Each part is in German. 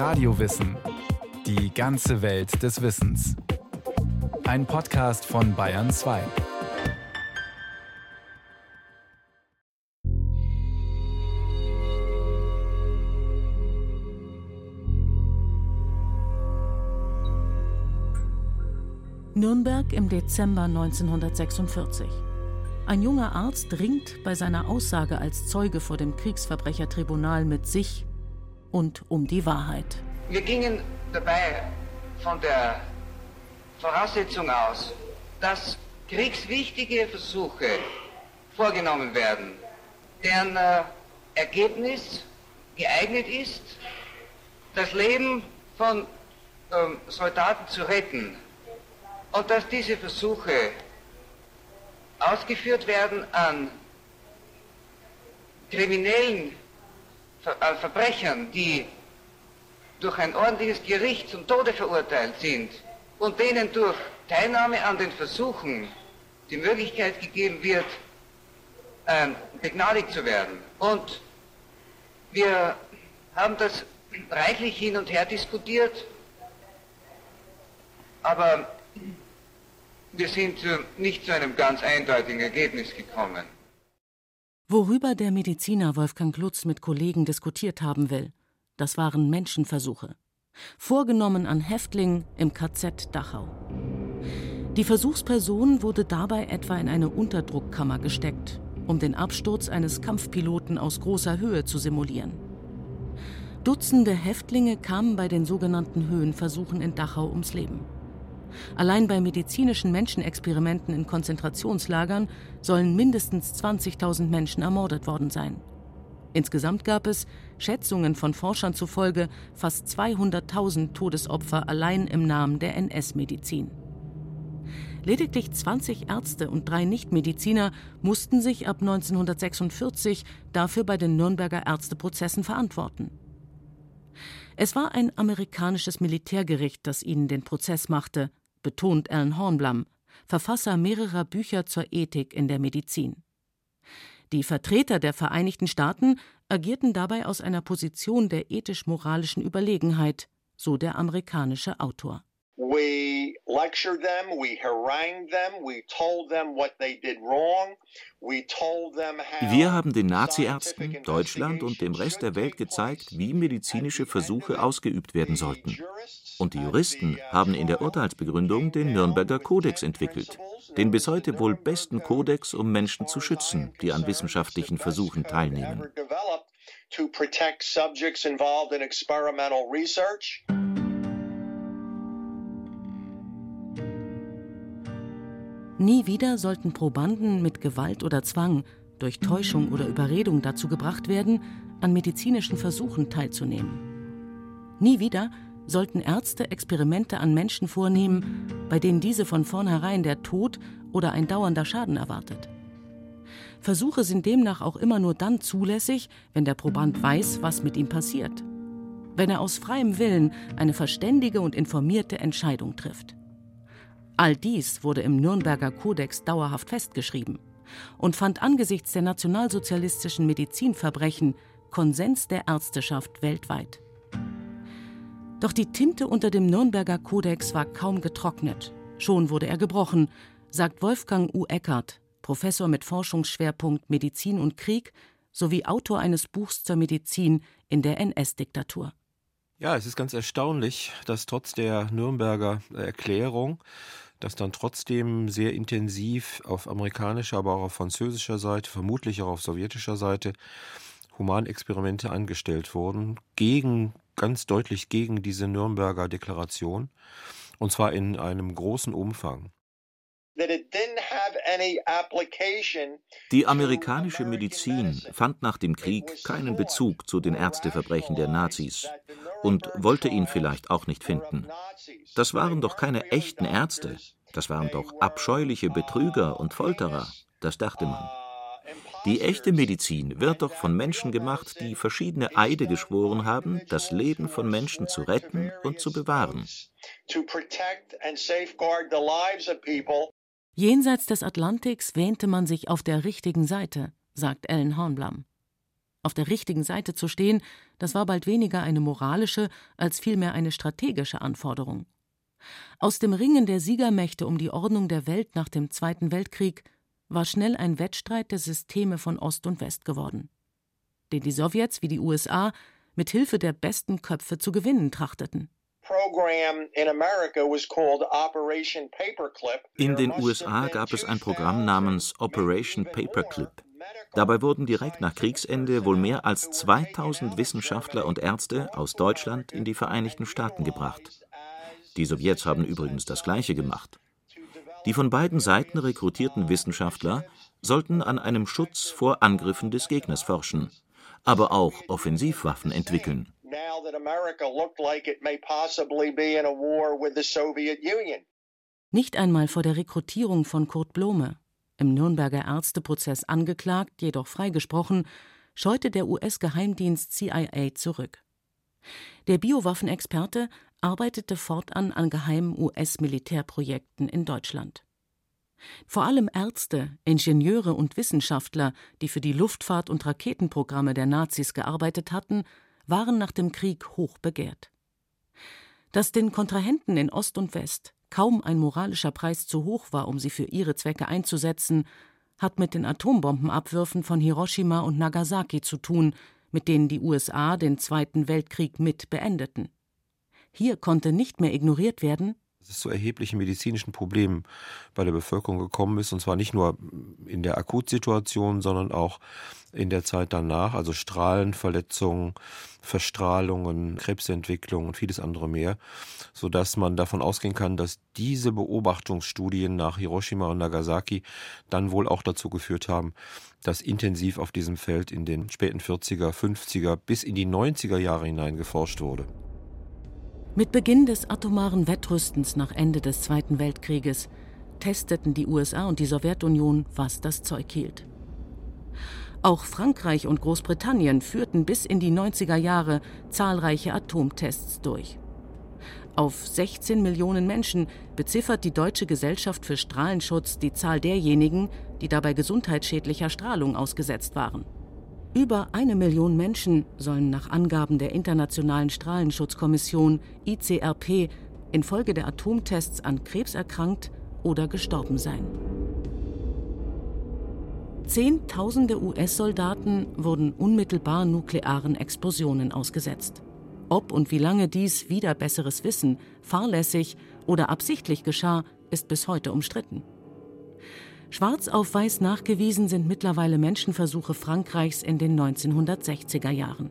Radiowissen. Die ganze Welt des Wissens. Ein Podcast von Bayern 2. Nürnberg im Dezember 1946. Ein junger Arzt ringt bei seiner Aussage als Zeuge vor dem Kriegsverbrechertribunal mit sich und um die Wahrheit. Wir gingen dabei von der Voraussetzung aus, dass kriegswichtige Versuche vorgenommen werden, deren äh, Ergebnis geeignet ist, das Leben von ähm, Soldaten zu retten und dass diese Versuche ausgeführt werden an kriminellen Verbrechern, die durch ein ordentliches Gericht zum Tode verurteilt sind und denen durch Teilnahme an den Versuchen die Möglichkeit gegeben wird, äh, begnadigt zu werden. Und wir haben das reichlich hin und her diskutiert, aber wir sind nicht zu einem ganz eindeutigen Ergebnis gekommen. Worüber der Mediziner Wolfgang Lutz mit Kollegen diskutiert haben will, das waren Menschenversuche, vorgenommen an Häftlingen im KZ Dachau. Die Versuchsperson wurde dabei etwa in eine Unterdruckkammer gesteckt, um den Absturz eines Kampfpiloten aus großer Höhe zu simulieren. Dutzende Häftlinge kamen bei den sogenannten Höhenversuchen in Dachau ums Leben. Allein bei medizinischen Menschenexperimenten in Konzentrationslagern sollen mindestens 20.000 Menschen ermordet worden sein. Insgesamt gab es, Schätzungen von Forschern zufolge, fast 200.000 Todesopfer allein im Namen der NS-Medizin. Lediglich 20 Ärzte und drei Nichtmediziner mussten sich ab 1946 dafür bei den Nürnberger Ärzteprozessen verantworten. Es war ein amerikanisches Militärgericht, das ihnen den Prozess machte, betont Alan Hornblum, Verfasser mehrerer Bücher zur Ethik in der Medizin. Die Vertreter der Vereinigten Staaten agierten dabei aus einer Position der ethisch-moralischen Überlegenheit, so der amerikanische Autor. We lectured them, we harangued them, we told them what they did wrong. Wir haben den Naziärzten, Deutschland und dem Rest der Welt gezeigt, wie medizinische Versuche ausgeübt werden sollten. Und die Juristen haben in der Urteilsbegründung den Nürnberger Kodex entwickelt, den bis heute wohl besten Kodex, um Menschen zu schützen, die an wissenschaftlichen Versuchen teilnehmen. Nie wieder sollten Probanden mit Gewalt oder Zwang, durch Täuschung oder Überredung dazu gebracht werden, an medizinischen Versuchen teilzunehmen. Nie wieder sollten Ärzte Experimente an Menschen vornehmen, bei denen diese von vornherein der Tod oder ein dauernder Schaden erwartet. Versuche sind demnach auch immer nur dann zulässig, wenn der Proband weiß, was mit ihm passiert. Wenn er aus freiem Willen eine verständige und informierte Entscheidung trifft. All dies wurde im Nürnberger Kodex dauerhaft festgeschrieben und fand angesichts der nationalsozialistischen Medizinverbrechen Konsens der Ärzteschaft weltweit. Doch die Tinte unter dem Nürnberger Kodex war kaum getrocknet. Schon wurde er gebrochen, sagt Wolfgang U. Eckert, Professor mit Forschungsschwerpunkt Medizin und Krieg sowie Autor eines Buchs zur Medizin in der NS-Diktatur. Ja, es ist ganz erstaunlich, dass trotz der Nürnberger Erklärung dass dann trotzdem sehr intensiv auf amerikanischer, aber auch auf französischer Seite, vermutlich auch auf sowjetischer Seite, Humanexperimente angestellt wurden, gegen, ganz deutlich gegen diese Nürnberger Deklaration, und zwar in einem großen Umfang. Die amerikanische Medizin fand nach dem Krieg keinen Bezug zu den Ärzteverbrechen der Nazis und wollte ihn vielleicht auch nicht finden. Das waren doch keine echten Ärzte, das waren doch abscheuliche Betrüger und Folterer, das dachte man. Die echte Medizin wird doch von Menschen gemacht, die verschiedene Eide geschworen haben, das Leben von Menschen zu retten und zu bewahren. Jenseits des Atlantiks wähnte man sich auf der richtigen Seite, sagt Ellen Hornblum. Auf der richtigen Seite zu stehen, das war bald weniger eine moralische als vielmehr eine strategische Anforderung. Aus dem Ringen der Siegermächte um die Ordnung der Welt nach dem Zweiten Weltkrieg war schnell ein Wettstreit der Systeme von Ost und West geworden, den die Sowjets wie die USA mit Hilfe der besten Köpfe zu gewinnen trachteten. In den USA gab es ein Programm namens Operation Paperclip. Dabei wurden direkt nach Kriegsende wohl mehr als 2000 Wissenschaftler und Ärzte aus Deutschland in die Vereinigten Staaten gebracht. Die Sowjets haben übrigens das Gleiche gemacht. Die von beiden Seiten rekrutierten Wissenschaftler sollten an einem Schutz vor Angriffen des Gegners forschen, aber auch Offensivwaffen entwickeln. Nicht einmal vor der Rekrutierung von Kurt Blome, im Nürnberger Ärzteprozess angeklagt, jedoch freigesprochen, scheute der US-Geheimdienst CIA zurück. Der Biowaffenexperte arbeitete fortan an geheimen US-Militärprojekten in Deutschland. Vor allem Ärzte, Ingenieure und Wissenschaftler, die für die Luftfahrt- und Raketenprogramme der Nazis gearbeitet hatten, waren nach dem Krieg hoch begehrt. Dass den Kontrahenten in Ost und West kaum ein moralischer Preis zu hoch war, um sie für ihre Zwecke einzusetzen, hat mit den Atombombenabwürfen von Hiroshima und Nagasaki zu tun, mit denen die USA den Zweiten Weltkrieg mit beendeten. Hier konnte nicht mehr ignoriert werden, es zu erheblichen medizinischen Problemen bei der Bevölkerung gekommen ist. Und zwar nicht nur in der Akutsituation, sondern auch in der Zeit danach. Also Strahlenverletzungen, Verstrahlungen, Krebsentwicklung und vieles andere mehr. Sodass man davon ausgehen kann, dass diese Beobachtungsstudien nach Hiroshima und Nagasaki dann wohl auch dazu geführt haben, dass intensiv auf diesem Feld in den späten 40er, 50er bis in die 90er Jahre hinein geforscht wurde. Mit Beginn des atomaren Wettrüstens nach Ende des Zweiten Weltkrieges testeten die USA und die Sowjetunion, was das Zeug hielt. Auch Frankreich und Großbritannien führten bis in die 90er Jahre zahlreiche Atomtests durch. Auf 16 Millionen Menschen beziffert die Deutsche Gesellschaft für Strahlenschutz die Zahl derjenigen, die dabei gesundheitsschädlicher Strahlung ausgesetzt waren. Über eine Million Menschen sollen nach Angaben der Internationalen Strahlenschutzkommission ICRP infolge der Atomtests an Krebs erkrankt oder gestorben sein. Zehntausende US-Soldaten wurden unmittelbar nuklearen Explosionen ausgesetzt. Ob und wie lange dies wieder besseres Wissen, fahrlässig oder absichtlich geschah, ist bis heute umstritten. Schwarz auf weiß nachgewiesen sind mittlerweile Menschenversuche Frankreichs in den 1960er Jahren.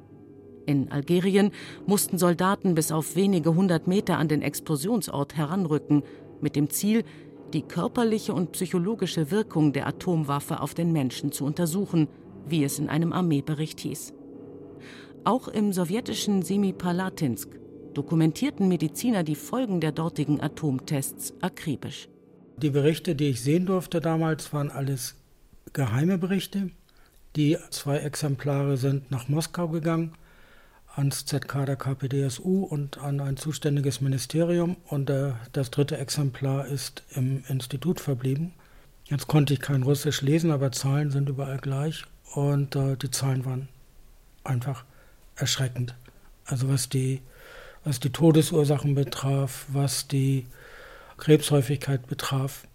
In Algerien mussten Soldaten bis auf wenige hundert Meter an den Explosionsort heranrücken, mit dem Ziel, die körperliche und psychologische Wirkung der Atomwaffe auf den Menschen zu untersuchen, wie es in einem Armeebericht hieß. Auch im sowjetischen Semipalatinsk dokumentierten Mediziner die Folgen der dortigen Atomtests akribisch. Die Berichte, die ich sehen durfte damals, waren alles geheime Berichte. Die zwei Exemplare sind nach Moskau gegangen, ans ZK der KPDSU und an ein zuständiges Ministerium. Und äh, das dritte Exemplar ist im Institut verblieben. Jetzt konnte ich kein Russisch lesen, aber Zahlen sind überall gleich. Und äh, die Zahlen waren einfach erschreckend. Also was die, was die Todesursachen betraf, was die Krebshäufigkeit betraf.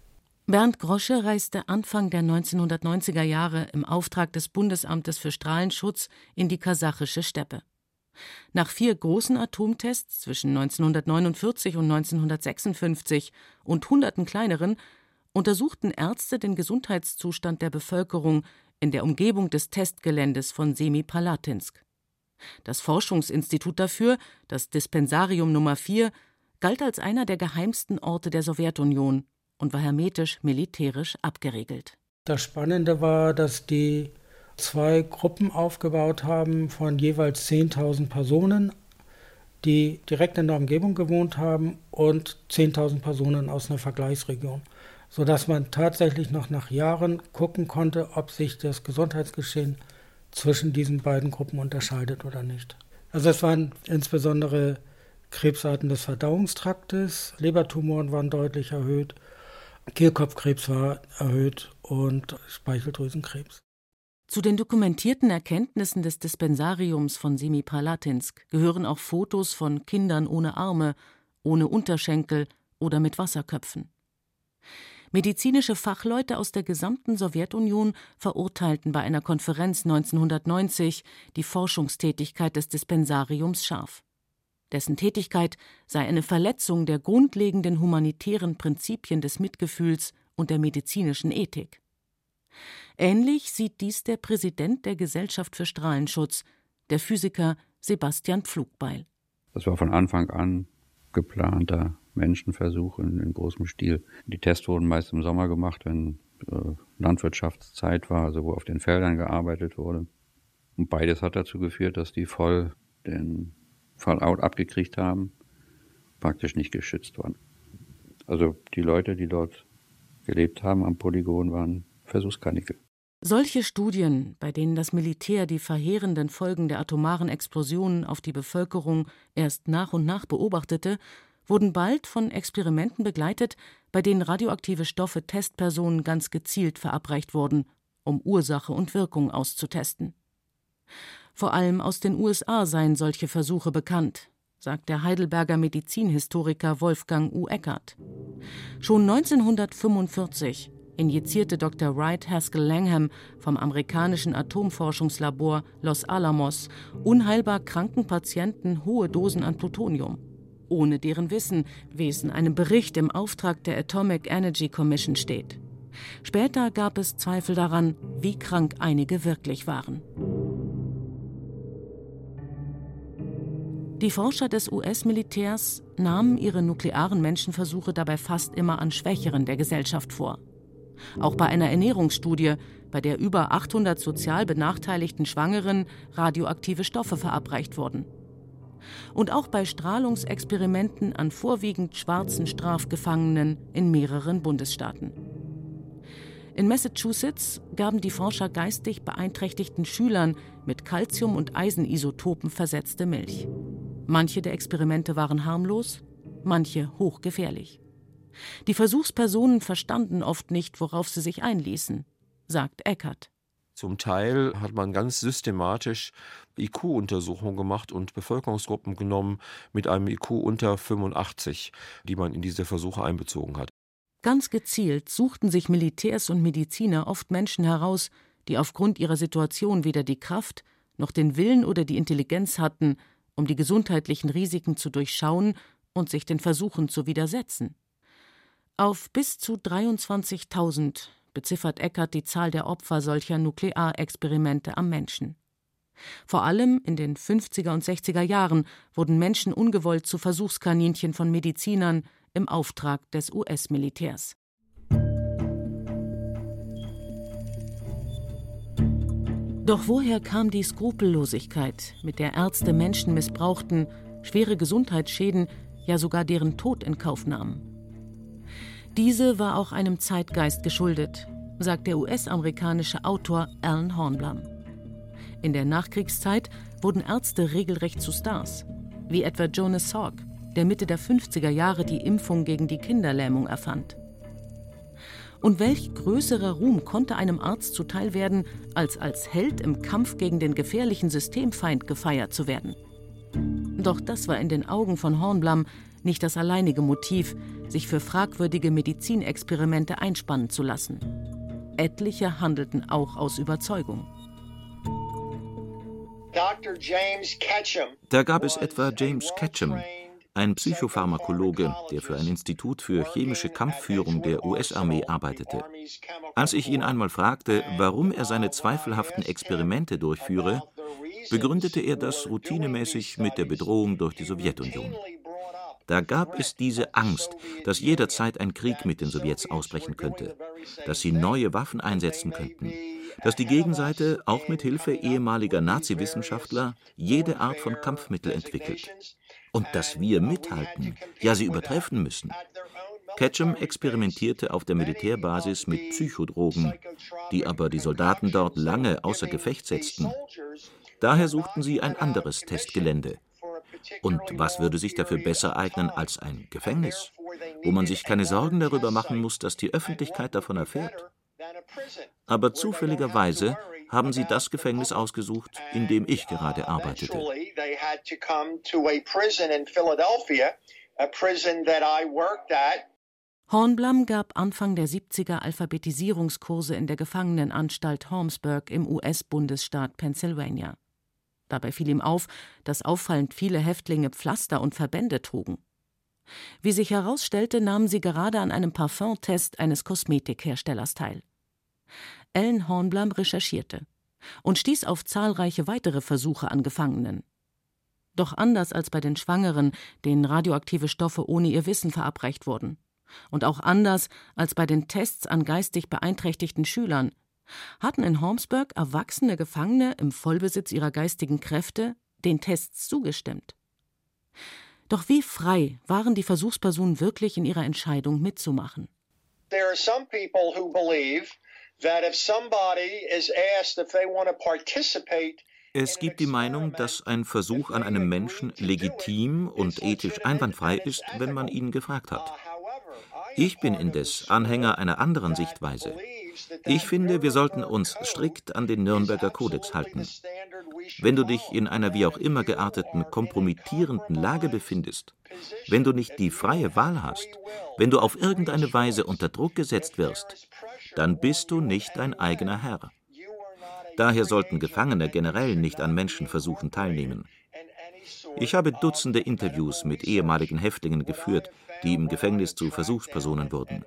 Bernd Grosche reiste Anfang der 1990er Jahre im Auftrag des Bundesamtes für Strahlenschutz in die kasachische Steppe. Nach vier großen Atomtests zwischen 1949 und 1956 und hunderten kleineren untersuchten Ärzte den Gesundheitszustand der Bevölkerung in der Umgebung des Testgeländes von Semipalatinsk. Das Forschungsinstitut dafür, das Dispensarium Nummer 4, galt als einer der geheimsten Orte der Sowjetunion und war hermetisch militärisch abgeriegelt. Das Spannende war, dass die zwei Gruppen aufgebaut haben von jeweils 10.000 Personen, die direkt in der Umgebung gewohnt haben und 10.000 Personen aus einer Vergleichsregion, sodass man tatsächlich noch nach Jahren gucken konnte, ob sich das Gesundheitsgeschehen zwischen diesen beiden Gruppen unterscheidet oder nicht. Also es waren insbesondere Krebsarten des Verdauungstraktes, Lebertumoren waren deutlich erhöht, Kehlkopfkrebs war erhöht und Speicheldrüsenkrebs. Zu den dokumentierten Erkenntnissen des Dispensariums von Semipalatinsk gehören auch Fotos von Kindern ohne Arme, ohne Unterschenkel oder mit Wasserköpfen. Medizinische Fachleute aus der gesamten Sowjetunion verurteilten bei einer Konferenz 1990 die Forschungstätigkeit des Dispensariums scharf. Dessen Tätigkeit sei eine Verletzung der grundlegenden humanitären Prinzipien des Mitgefühls und der medizinischen Ethik. Ähnlich sieht dies der Präsident der Gesellschaft für Strahlenschutz, der Physiker Sebastian Pflugbeil. Das war von Anfang an geplanter Menschenversuch in, in großem Stil. Die Tests wurden meist im Sommer gemacht, wenn äh, Landwirtschaftszeit war, also wo auf den Feldern gearbeitet wurde. Und beides hat dazu geführt, dass die voll den Fallout abgekriegt haben, praktisch nicht geschützt waren. Also die Leute, die dort gelebt haben am Polygon, waren Versuchskanickel. Solche Studien, bei denen das Militär die verheerenden Folgen der atomaren Explosionen auf die Bevölkerung erst nach und nach beobachtete, wurden bald von Experimenten begleitet, bei denen radioaktive Stoffe Testpersonen ganz gezielt verabreicht wurden, um Ursache und Wirkung auszutesten. Vor allem aus den USA seien solche Versuche bekannt, sagt der Heidelberger Medizinhistoriker Wolfgang U. Eckert. Schon 1945 injizierte Dr. Wright Haskell Langham vom amerikanischen Atomforschungslabor Los Alamos unheilbar kranken Patienten hohe Dosen an Plutonium ohne deren Wissen, wie es in einem Bericht im Auftrag der Atomic Energy Commission steht. Später gab es Zweifel daran, wie krank einige wirklich waren. Die Forscher des US-Militärs nahmen ihre nuklearen Menschenversuche dabei fast immer an Schwächeren der Gesellschaft vor. Auch bei einer Ernährungsstudie, bei der über 800 sozial benachteiligten Schwangeren radioaktive Stoffe verabreicht wurden und auch bei Strahlungsexperimenten an vorwiegend schwarzen Strafgefangenen in mehreren Bundesstaaten. In Massachusetts gaben die Forscher geistig beeinträchtigten Schülern mit Calcium- und Eisenisotopen versetzte Milch. Manche der Experimente waren harmlos, manche hochgefährlich. Die Versuchspersonen verstanden oft nicht, worauf sie sich einließen, sagt Eckert. Zum Teil hat man ganz systematisch IQ-Untersuchungen gemacht und Bevölkerungsgruppen genommen mit einem IQ unter 85, die man in diese Versuche einbezogen hat. Ganz gezielt suchten sich Militärs und Mediziner oft Menschen heraus, die aufgrund ihrer Situation weder die Kraft noch den Willen oder die Intelligenz hatten, um die gesundheitlichen Risiken zu durchschauen und sich den Versuchen zu widersetzen. Auf bis zu 23.000 beziffert Eckert die Zahl der Opfer solcher Nuklearexperimente am Menschen. Vor allem in den 50er und 60er Jahren wurden Menschen ungewollt zu Versuchskaninchen von Medizinern im Auftrag des US-Militärs. Doch woher kam die Skrupellosigkeit, mit der Ärzte Menschen missbrauchten, schwere Gesundheitsschäden, ja sogar deren Tod in Kauf nahmen? Diese war auch einem Zeitgeist geschuldet, sagt der US-amerikanische Autor Alan Hornblum. In der Nachkriegszeit wurden Ärzte regelrecht zu Stars, wie etwa Jonas Salk, der Mitte der 50er Jahre die Impfung gegen die Kinderlähmung erfand. Und welch größerer Ruhm konnte einem Arzt zuteil werden, als als Held im Kampf gegen den gefährlichen Systemfeind gefeiert zu werden? Doch das war in den Augen von Hornblum nicht das alleinige Motiv, sich für fragwürdige Medizinexperimente einspannen zu lassen. Etliche handelten auch aus Überzeugung. Da gab es etwa James Ketchum, ein Psychopharmakologe, der für ein Institut für chemische Kampfführung der US-Armee arbeitete. Als ich ihn einmal fragte, warum er seine zweifelhaften Experimente durchführe, begründete er das routinemäßig mit der Bedrohung durch die Sowjetunion. Da gab es diese Angst, dass jederzeit ein Krieg mit den Sowjets ausbrechen könnte, dass sie neue Waffen einsetzen könnten, dass die Gegenseite auch mit Hilfe ehemaliger Nazi-Wissenschaftler jede Art von Kampfmittel entwickelt. Und dass wir mithalten, ja sie übertreffen müssen. Ketchum experimentierte auf der Militärbasis mit Psychodrogen, die aber die Soldaten dort lange außer Gefecht setzten. Daher suchten sie ein anderes Testgelände, und was würde sich dafür besser eignen als ein Gefängnis, wo man sich keine Sorgen darüber machen muss, dass die Öffentlichkeit davon erfährt? Aber zufälligerweise haben sie das Gefängnis ausgesucht, in dem ich gerade arbeitete. Hornblum gab Anfang der 70er Alphabetisierungskurse in der Gefangenenanstalt Holmesburg im US-Bundesstaat Pennsylvania. Dabei fiel ihm auf, dass auffallend viele Häftlinge Pflaster und Verbände trugen. Wie sich herausstellte, nahmen sie gerade an einem Parfumtest eines Kosmetikherstellers teil. Ellen Hornblum recherchierte und stieß auf zahlreiche weitere Versuche an Gefangenen. Doch anders als bei den Schwangeren, denen radioaktive Stoffe ohne ihr Wissen verabreicht wurden, und auch anders als bei den Tests an geistig beeinträchtigten Schülern, hatten in Holmesburg erwachsene Gefangene im Vollbesitz ihrer geistigen Kräfte den Tests zugestimmt. Doch wie frei waren die Versuchspersonen wirklich in ihrer Entscheidung mitzumachen? There are some people who believe that if somebody is asked if they want to participate es gibt die Meinung, dass ein Versuch an einem Menschen legitim und ethisch einwandfrei ist, wenn man ihn gefragt hat. Ich bin indes Anhänger einer anderen Sichtweise. Ich finde, wir sollten uns strikt an den Nürnberger Kodex halten. Wenn du dich in einer wie auch immer gearteten kompromittierenden Lage befindest, wenn du nicht die freie Wahl hast, wenn du auf irgendeine Weise unter Druck gesetzt wirst, dann bist du nicht dein eigener Herr. Daher sollten Gefangene generell nicht an Menschenversuchen teilnehmen. Ich habe Dutzende Interviews mit ehemaligen Häftlingen geführt, die im Gefängnis zu Versuchspersonen wurden.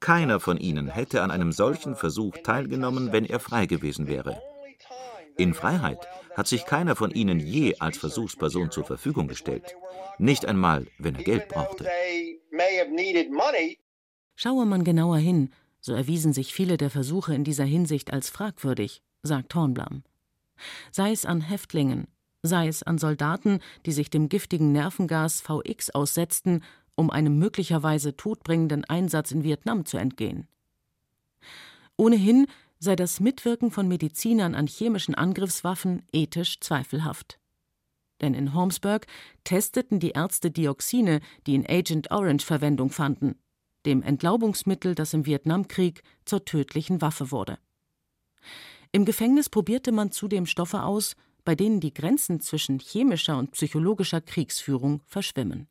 Keiner von ihnen hätte an einem solchen Versuch teilgenommen, wenn er frei gewesen wäre. In Freiheit hat sich keiner von ihnen je als Versuchsperson zur Verfügung gestellt, nicht einmal, wenn er Geld brauchte. Schaue man genauer hin, so erwiesen sich viele der Versuche in dieser Hinsicht als fragwürdig, sagt Hornblum. Sei es an Häftlingen, sei es an Soldaten, die sich dem giftigen Nervengas VX aussetzten um einem möglicherweise todbringenden Einsatz in Vietnam zu entgehen. Ohnehin sei das Mitwirken von Medizinern an chemischen Angriffswaffen ethisch zweifelhaft. Denn in Holmesburg testeten die Ärzte Dioxine, die in Agent Orange Verwendung fanden, dem Entlaubungsmittel, das im Vietnamkrieg zur tödlichen Waffe wurde. Im Gefängnis probierte man zudem Stoffe aus, bei denen die Grenzen zwischen chemischer und psychologischer Kriegsführung verschwimmen.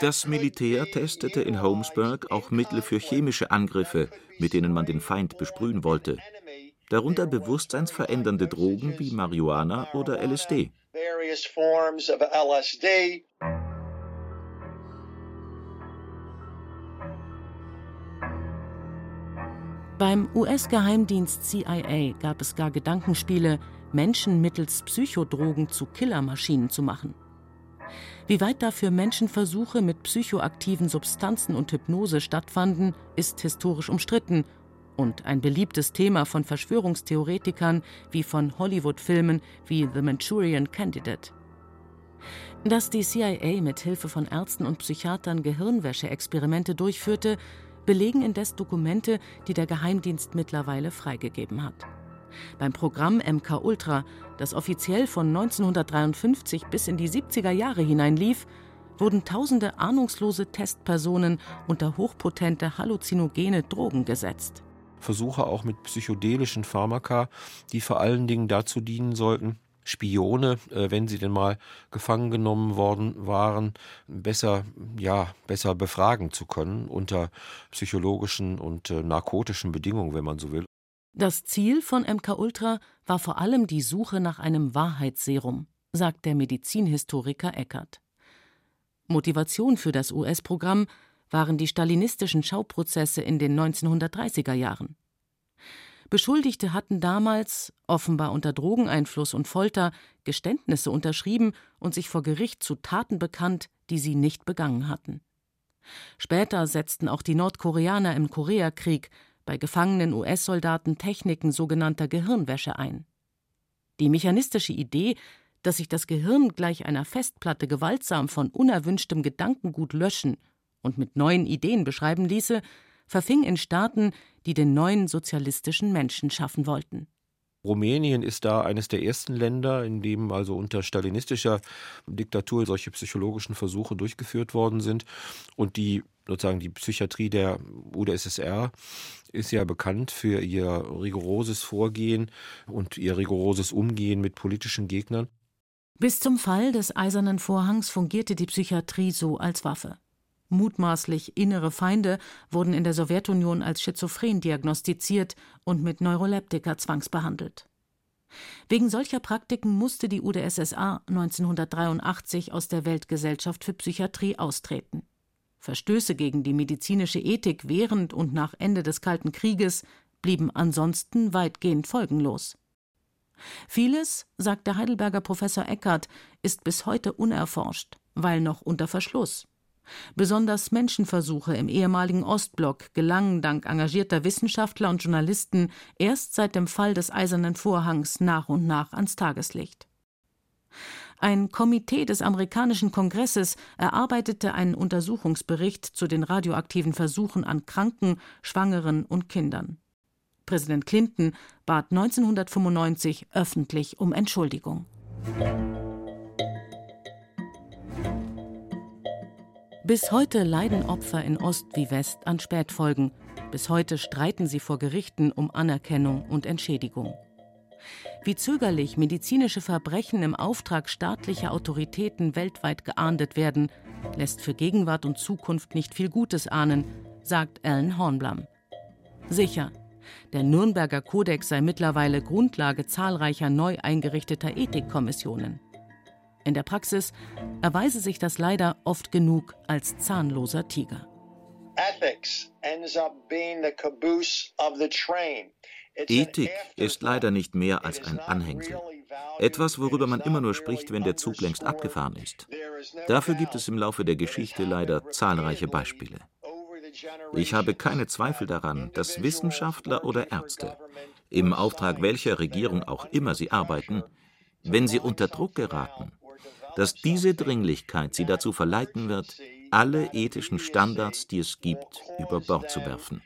Das Militär testete in Holmesburg auch Mittel für chemische Angriffe, mit denen man den Feind besprühen wollte, darunter bewusstseinsverändernde Drogen wie Marihuana oder LSD. Beim US-Geheimdienst CIA gab es gar Gedankenspiele, Menschen mittels Psychodrogen zu Killermaschinen zu machen. Wie weit dafür Menschenversuche mit psychoaktiven Substanzen und Hypnose stattfanden, ist historisch umstritten und ein beliebtes Thema von Verschwörungstheoretikern wie von Hollywood-Filmen wie The Manchurian Candidate. Dass die CIA mit Hilfe von Ärzten und Psychiatern Gehirnwäsche-Experimente durchführte, belegen indes Dokumente, die der Geheimdienst mittlerweile freigegeben hat. Beim Programm MK Ultra, das offiziell von 1953 bis in die 70er Jahre hinein lief, wurden tausende ahnungslose Testpersonen unter hochpotente halluzinogene Drogen gesetzt. Versuche auch mit psychedelischen Pharmaka, die vor allen Dingen dazu dienen sollten, Spione, äh, wenn sie denn mal gefangen genommen worden waren, besser, ja, besser befragen zu können unter psychologischen und äh, narkotischen Bedingungen, wenn man so will. Das Ziel von MK Ultra war vor allem die Suche nach einem Wahrheitsserum, sagt der Medizinhistoriker Eckert. Motivation für das US-Programm waren die stalinistischen Schauprozesse in den 1930er Jahren. Beschuldigte hatten damals, offenbar unter Drogeneinfluss und Folter, Geständnisse unterschrieben und sich vor Gericht zu Taten bekannt, die sie nicht begangen hatten. Später setzten auch die Nordkoreaner im Koreakrieg bei gefangenen US-Soldaten Techniken sogenannter Gehirnwäsche ein. Die mechanistische Idee, dass sich das Gehirn gleich einer Festplatte gewaltsam von unerwünschtem Gedankengut löschen und mit neuen Ideen beschreiben ließe, verfing in Staaten, die den neuen sozialistischen Menschen schaffen wollten. Rumänien ist da eines der ersten Länder, in dem also unter stalinistischer Diktatur solche psychologischen Versuche durchgeführt worden sind. Und die sozusagen die Psychiatrie der UdSSR ist ja bekannt für ihr rigoroses Vorgehen und ihr rigoroses Umgehen mit politischen Gegnern. Bis zum Fall des Eisernen Vorhangs fungierte die Psychiatrie so als Waffe. Mutmaßlich innere Feinde wurden in der Sowjetunion als schizophren diagnostiziert und mit Neuroleptika zwangsbehandelt. Wegen solcher Praktiken musste die UdSSR 1983 aus der Weltgesellschaft für Psychiatrie austreten. Verstöße gegen die medizinische Ethik während und nach Ende des Kalten Krieges blieben ansonsten weitgehend folgenlos. Vieles, sagt der Heidelberger Professor Eckert, ist bis heute unerforscht, weil noch unter Verschluss. Besonders Menschenversuche im ehemaligen Ostblock gelangen dank engagierter Wissenschaftler und Journalisten erst seit dem Fall des Eisernen Vorhangs nach und nach ans Tageslicht. Ein Komitee des amerikanischen Kongresses erarbeitete einen Untersuchungsbericht zu den radioaktiven Versuchen an Kranken, Schwangeren und Kindern. Präsident Clinton bat 1995 öffentlich um Entschuldigung. Bis heute leiden Opfer in Ost wie West an Spätfolgen. Bis heute streiten sie vor Gerichten um Anerkennung und Entschädigung. Wie zögerlich medizinische Verbrechen im Auftrag staatlicher Autoritäten weltweit geahndet werden, lässt für Gegenwart und Zukunft nicht viel Gutes ahnen, sagt Alan Hornblum. Sicher, der Nürnberger Kodex sei mittlerweile Grundlage zahlreicher neu eingerichteter Ethikkommissionen. In der Praxis erweise sich das leider oft genug als zahnloser Tiger. Ethik ist leider nicht mehr als ein Anhängsel. Etwas, worüber man immer nur spricht, wenn der Zug längst abgefahren ist. Dafür gibt es im Laufe der Geschichte leider zahlreiche Beispiele. Ich habe keine Zweifel daran, dass Wissenschaftler oder Ärzte, im Auftrag welcher Regierung auch immer sie arbeiten, wenn sie unter Druck geraten dass diese Dringlichkeit sie dazu verleiten wird, alle ethischen Standards, die es gibt, über Bord zu werfen.